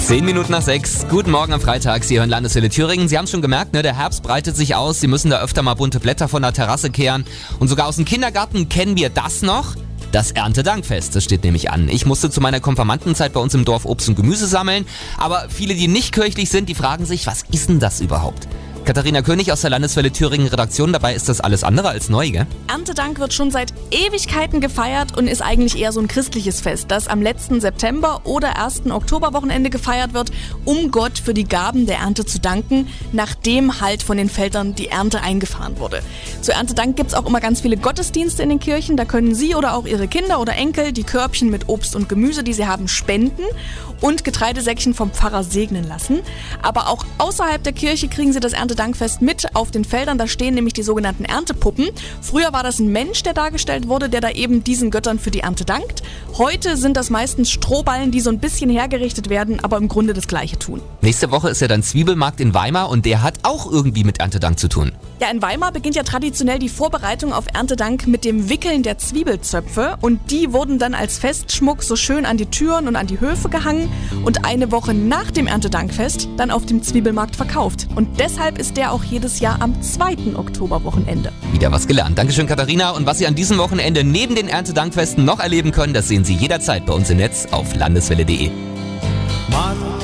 Zehn Minuten nach sechs. Guten Morgen am Freitag. Sie hören Landeswelle Thüringen. Sie haben es schon gemerkt, ne? der Herbst breitet sich aus. Sie müssen da öfter mal bunte Blätter von der Terrasse kehren. Und sogar aus dem Kindergarten kennen wir das noch. Das Erntedankfest, das steht nämlich an. Ich musste zu meiner Konfirmandenzeit bei uns im Dorf Obst und Gemüse sammeln. Aber viele, die nicht kirchlich sind, die fragen sich, was ist denn das überhaupt? Katharina König aus der Landeswelle Thüringen Redaktion. Dabei ist das alles andere als neu, gell? Erntedank wird schon seit Ewigkeiten gefeiert und ist eigentlich eher so ein christliches Fest, das am letzten September oder 1. Oktoberwochenende gefeiert wird, um Gott für die Gaben der Ernte zu danken, nachdem halt von den Feldern die Ernte eingefahren wurde. Zu Erntedank gibt es auch immer ganz viele Gottesdienste in den Kirchen. Da können Sie oder auch Ihre Kinder oder Enkel die Körbchen mit Obst und Gemüse, die sie haben, spenden und Getreidesäckchen vom Pfarrer segnen lassen. Aber auch außerhalb der Kirche kriegen Sie das Erntedankfest mit auf den Feldern. Da stehen nämlich die sogenannten Erntepuppen. Früher war das ein Mensch, der dargestellt wurde, der da eben diesen Göttern für die Ernte dankt. Heute sind das meistens Strohballen, die so ein bisschen hergerichtet werden, aber im Grunde das Gleiche tun. Nächste Woche ist ja dann Zwiebelmarkt in Weimar und der hat auch irgendwie mit Erntedank zu tun. Ja, in Weimar beginnt ja traditionell die Vorbereitung auf Erntedank mit dem Wickeln der Zwiebelzöpfe und die wurden dann als Festschmuck so schön an die Türen und an die Höfe gehangen und eine Woche nach dem Erntedankfest dann auf dem Zwiebelmarkt verkauft. Und deshalb ist der auch jedes Jahr am 2. Oktoberwochenende. Wieder was gelernt. Dankeschön, Katharina. Und was Sie an diesem Wochenende neben den Erntedankfesten noch erleben können, das sehen Sie jederzeit bei uns im Netz auf landeswelle.de. Mann